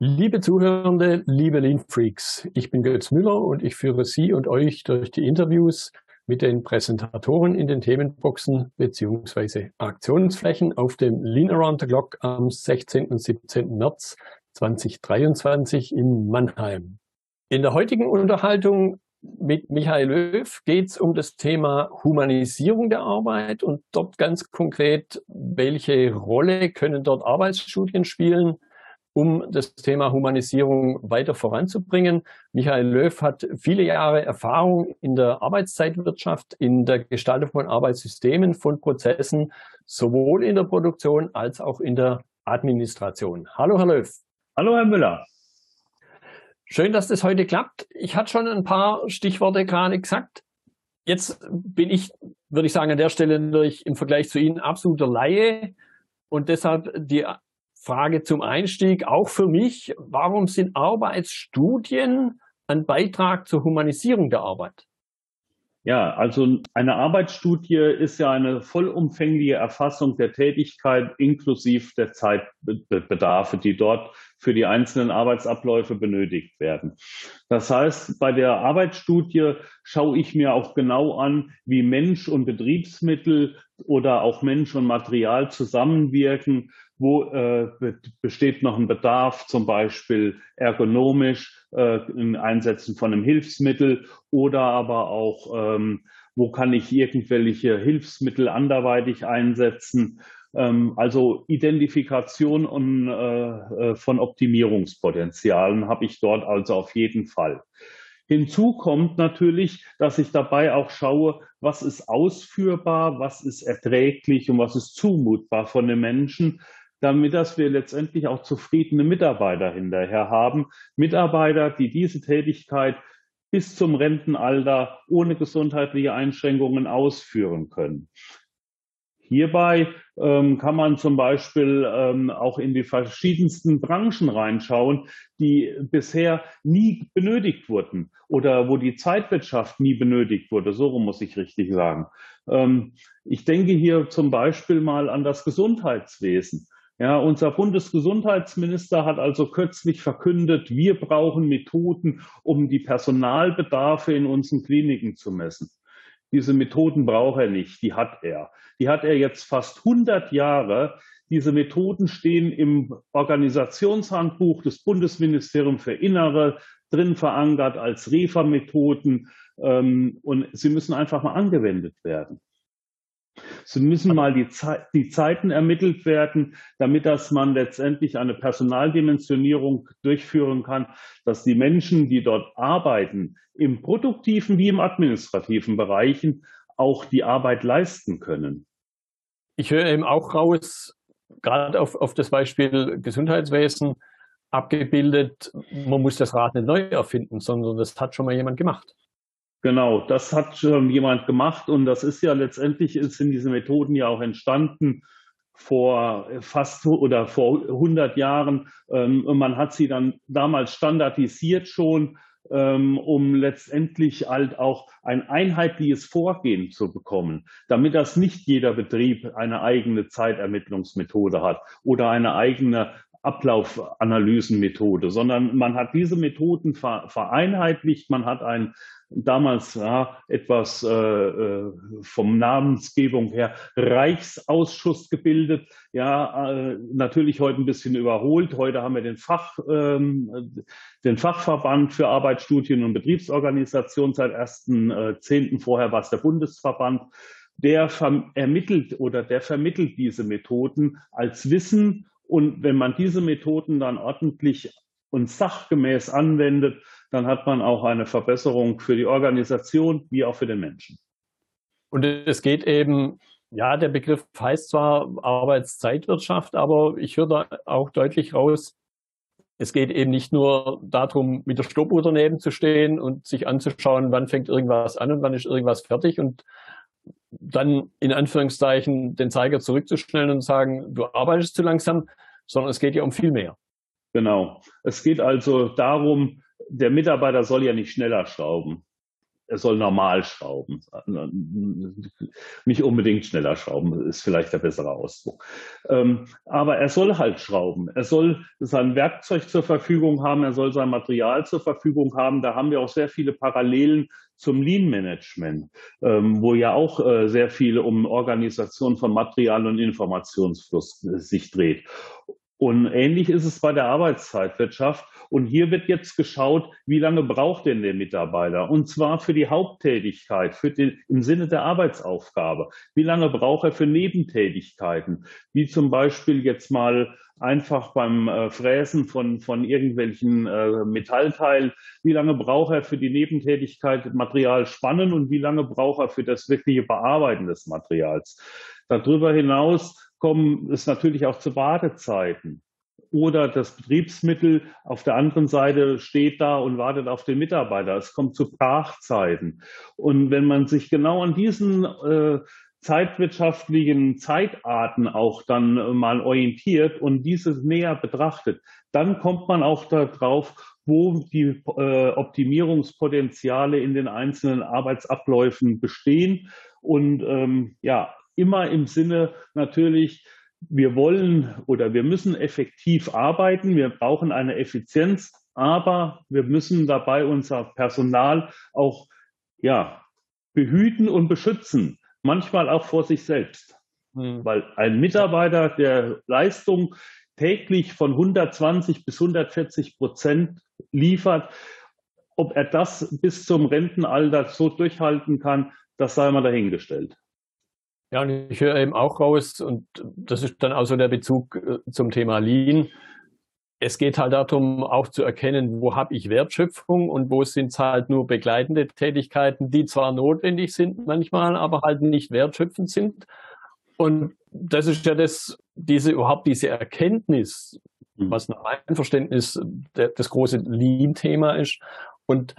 Liebe Zuhörende, liebe Lean Freaks, ich bin Götz Müller und ich führe Sie und euch durch die Interviews mit den Präsentatoren in den Themenboxen bzw. Aktionsflächen auf dem Lean Around the Clock am 16. und 17. März 2023 in Mannheim. In der heutigen Unterhaltung mit Michael Löw geht es um das Thema Humanisierung der Arbeit und dort ganz konkret, welche Rolle können dort Arbeitsstudien spielen, um das Thema Humanisierung weiter voranzubringen. Michael Löw hat viele Jahre Erfahrung in der Arbeitszeitwirtschaft, in der Gestaltung von Arbeitssystemen, von Prozessen, sowohl in der Produktion als auch in der Administration. Hallo, Herr Löw. Hallo, Herr Müller. Schön, dass das heute klappt. Ich hatte schon ein paar Stichworte gerade gesagt. Jetzt bin ich, würde ich sagen, an der Stelle natürlich im Vergleich zu Ihnen absoluter Laie und deshalb die Frage zum Einstieg auch für mich. Warum sind Arbeitsstudien ein Beitrag zur Humanisierung der Arbeit? Ja, also eine Arbeitsstudie ist ja eine vollumfängliche Erfassung der Tätigkeit inklusive der Zeitbedarfe, die dort für die einzelnen Arbeitsabläufe benötigt werden. Das heißt, bei der Arbeitsstudie schaue ich mir auch genau an, wie Mensch und Betriebsmittel oder auch Mensch und Material zusammenwirken, wo äh, besteht noch ein Bedarf, zum Beispiel ergonomisch äh, im Einsetzen von einem Hilfsmittel oder aber auch, ähm, wo kann ich irgendwelche Hilfsmittel anderweitig einsetzen. Ähm, also Identifikation und, äh, äh von Optimierungspotenzialen habe ich dort also auf jeden Fall. Hinzu kommt natürlich, dass ich dabei auch schaue, was ist ausführbar, was ist erträglich und was ist zumutbar von den Menschen, damit dass wir letztendlich auch zufriedene Mitarbeiter hinterher haben. Mitarbeiter, die diese Tätigkeit bis zum Rentenalter ohne gesundheitliche Einschränkungen ausführen können. Hierbei ähm, kann man zum Beispiel ähm, auch in die verschiedensten Branchen reinschauen, die bisher nie benötigt wurden oder wo die Zeitwirtschaft nie benötigt wurde. So muss ich richtig sagen. Ähm, ich denke hier zum Beispiel mal an das Gesundheitswesen. Ja, unser Bundesgesundheitsminister hat also kürzlich verkündet, wir brauchen Methoden, um die Personalbedarfe in unseren Kliniken zu messen. Diese Methoden braucht er nicht, die hat er. Die hat er jetzt fast 100 Jahre. Diese Methoden stehen im Organisationshandbuch des Bundesministeriums für Innere drin verankert als REFA-Methoden ähm, und sie müssen einfach mal angewendet werden. So müssen mal die, Ze die Zeiten ermittelt werden, damit dass man letztendlich eine Personaldimensionierung durchführen kann, dass die Menschen, die dort arbeiten, im produktiven wie im administrativen Bereichen auch die Arbeit leisten können. Ich höre eben auch raus, gerade auf, auf das Beispiel Gesundheitswesen abgebildet, man muss das Rad nicht neu erfinden, sondern das hat schon mal jemand gemacht. Genau, das hat schon jemand gemacht und das ist ja letztendlich sind diese Methoden ja auch entstanden vor fast oder vor 100 Jahren. Ähm, und man hat sie dann damals standardisiert schon, ähm, um letztendlich halt auch ein einheitliches Vorgehen zu bekommen, damit das nicht jeder Betrieb eine eigene Zeitermittlungsmethode hat oder eine eigene Ablaufanalysenmethode, sondern man hat diese Methoden vereinheitlicht, man hat ein damals ja, etwas äh, äh, vom Namensgebung her Reichsausschuss gebildet. Ja, äh, natürlich heute ein bisschen überholt. Heute haben wir den Fach, ähm, den Fachverband für Arbeitsstudien und Betriebsorganisation seit 1.10. Äh, Vorher war es der Bundesverband. Der ermittelt oder der vermittelt diese Methoden als Wissen. Und wenn man diese Methoden dann ordentlich und sachgemäß anwendet, dann hat man auch eine Verbesserung für die Organisation wie auch für den Menschen. Und es geht eben, ja, der Begriff heißt zwar Arbeitszeitwirtschaft, aber ich höre da auch deutlich raus, es geht eben nicht nur darum, mit der Stoppuhr daneben zu stehen und sich anzuschauen, wann fängt irgendwas an und wann ist irgendwas fertig und dann in Anführungszeichen den Zeiger zurückzustellen und sagen, du arbeitest zu langsam, sondern es geht ja um viel mehr. Genau. Es geht also darum, der Mitarbeiter soll ja nicht schneller schrauben. Er soll normal schrauben. Nicht unbedingt schneller schrauben, ist vielleicht der bessere Ausdruck. Ähm, aber er soll halt schrauben. Er soll sein Werkzeug zur Verfügung haben, er soll sein Material zur Verfügung haben. Da haben wir auch sehr viele Parallelen zum Lean Management, ähm, wo ja auch äh, sehr viel um Organisation von Material und Informationsfluss äh, sich dreht. Und ähnlich ist es bei der Arbeitszeitwirtschaft. Und hier wird jetzt geschaut, wie lange braucht denn der Mitarbeiter? Und zwar für die Haupttätigkeit, für den, im Sinne der Arbeitsaufgabe. Wie lange braucht er für Nebentätigkeiten? Wie zum Beispiel jetzt mal einfach beim äh, Fräsen von, von irgendwelchen äh, Metallteilen. Wie lange braucht er für die Nebentätigkeit Material spannen und wie lange braucht er für das wirkliche Bearbeiten des Materials? Darüber hinaus kommen es natürlich auch zu Wartezeiten. Oder das Betriebsmittel auf der anderen Seite steht da und wartet auf den Mitarbeiter. Es kommt zu Brachzeiten. Und wenn man sich genau an diesen äh, zeitwirtschaftlichen Zeitarten auch dann mal orientiert und dieses näher betrachtet, dann kommt man auch darauf, wo die äh, Optimierungspotenziale in den einzelnen Arbeitsabläufen bestehen. Und ähm, ja, immer im Sinne natürlich, wir wollen oder wir müssen effektiv arbeiten, wir brauchen eine Effizienz, aber wir müssen dabei unser Personal auch ja, behüten und beschützen, manchmal auch vor sich selbst. Mhm. Weil ein Mitarbeiter, der Leistung täglich von 120 bis 140 Prozent liefert, ob er das bis zum Rentenalter so durchhalten kann, das sei mal dahingestellt. Ja, und ich höre eben auch raus, und das ist dann auch so der Bezug äh, zum Thema Lean. Es geht halt darum, auch zu erkennen, wo habe ich Wertschöpfung und wo sind es halt nur begleitende Tätigkeiten, die zwar notwendig sind manchmal, aber halt nicht wertschöpfend sind. Und das ist ja das, diese, überhaupt diese Erkenntnis, mhm. was nach meinem Verständnis das große Lean-Thema ist. Und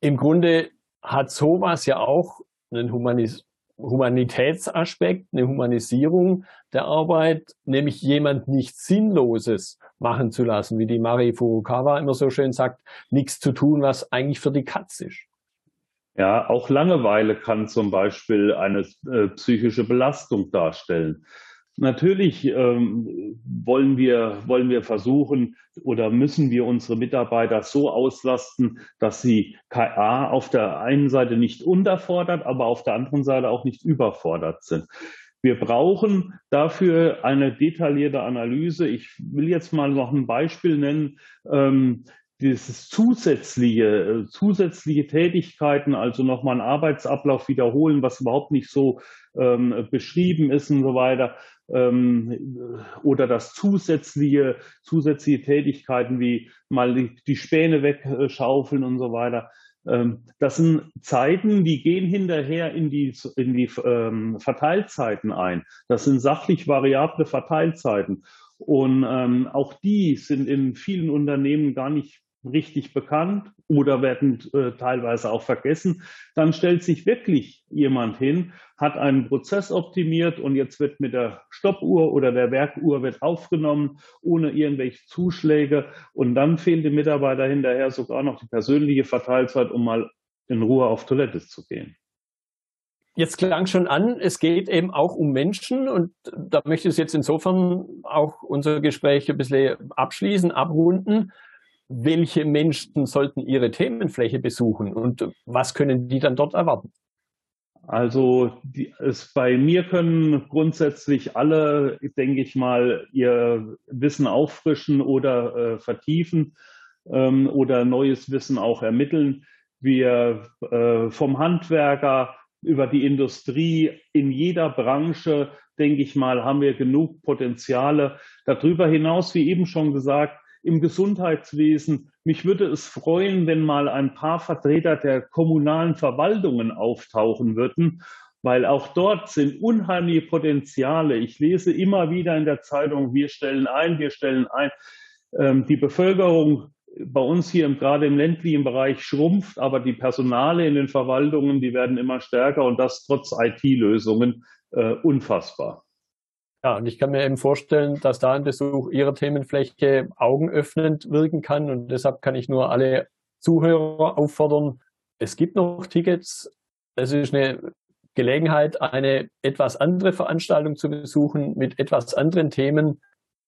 im Grunde hat sowas ja auch einen Humanis Humanitätsaspekt, eine Humanisierung der Arbeit, nämlich jemand nichts Sinnloses machen zu lassen, wie die Marie Furukawa immer so schön sagt, nichts zu tun, was eigentlich für die Katz ist. Ja, auch Langeweile kann zum Beispiel eine äh, psychische Belastung darstellen. Natürlich ähm, wollen, wir, wollen wir versuchen oder müssen wir unsere Mitarbeiter so auslasten, dass sie KA auf der einen Seite nicht unterfordert, aber auf der anderen Seite auch nicht überfordert sind. Wir brauchen dafür eine detaillierte Analyse. Ich will jetzt mal noch ein Beispiel nennen. Ähm, dieses zusätzliche, äh, zusätzliche Tätigkeiten, also nochmal einen Arbeitsablauf wiederholen, was überhaupt nicht so ähm, beschrieben ist und so weiter, ähm, oder das zusätzliche, zusätzliche Tätigkeiten wie mal die, die Späne wegschaufeln und so weiter. Ähm, das sind Zeiten, die gehen hinterher in die, in die ähm, Verteilzeiten ein. Das sind sachlich variable Verteilzeiten. Und ähm, auch die sind in vielen Unternehmen gar nicht richtig bekannt oder werden äh, teilweise auch vergessen, dann stellt sich wirklich jemand hin, hat einen Prozess optimiert und jetzt wird mit der Stoppuhr oder der Werkuhr wird aufgenommen, ohne irgendwelche Zuschläge. Und dann fehlt dem Mitarbeiter hinterher sogar noch die persönliche Verteilzeit, um mal in Ruhe auf Toilette zu gehen. Jetzt klang schon an, es geht eben auch um Menschen und da möchte ich jetzt insofern auch unser Gespräch ein bisschen abschließen, abrunden welche Menschen sollten ihre Themenfläche besuchen und was können die dann dort erwarten? Also die, es, bei mir können grundsätzlich alle, denke ich mal, ihr Wissen auffrischen oder äh, vertiefen ähm, oder neues Wissen auch ermitteln. Wir äh, vom Handwerker über die Industrie in jeder Branche, denke ich mal, haben wir genug Potenziale. Darüber hinaus, wie eben schon gesagt, im Gesundheitswesen. Mich würde es freuen, wenn mal ein paar Vertreter der kommunalen Verwaltungen auftauchen würden, weil auch dort sind unheimliche Potenziale. Ich lese immer wieder in der Zeitung, wir stellen ein, wir stellen ein. Ähm, die Bevölkerung bei uns hier gerade im ländlichen Bereich schrumpft, aber die Personale in den Verwaltungen, die werden immer stärker und das trotz IT-Lösungen äh, unfassbar. Ja, und ich kann mir eben vorstellen, dass da ein Besuch Ihrer Themenfläche augenöffnend wirken kann. Und deshalb kann ich nur alle Zuhörer auffordern, es gibt noch Tickets. Es ist eine Gelegenheit, eine etwas andere Veranstaltung zu besuchen mit etwas anderen Themen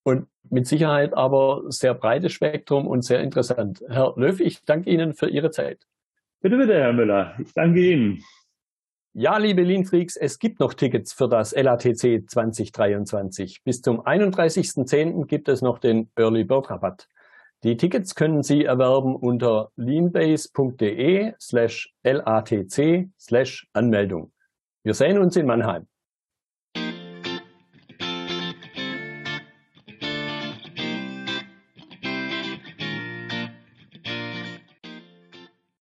und mit Sicherheit aber sehr breites Spektrum und sehr interessant. Herr Löw, ich danke Ihnen für Ihre Zeit. Bitte, bitte, Herr Müller. Ich danke Ihnen. Ja, liebe Lean Freaks, es gibt noch Tickets für das LATC 2023. Bis zum 31.10. gibt es noch den Early Bird Rabatt. Die Tickets können Sie erwerben unter leanbase.de slash LATC slash Anmeldung. Wir sehen uns in Mannheim.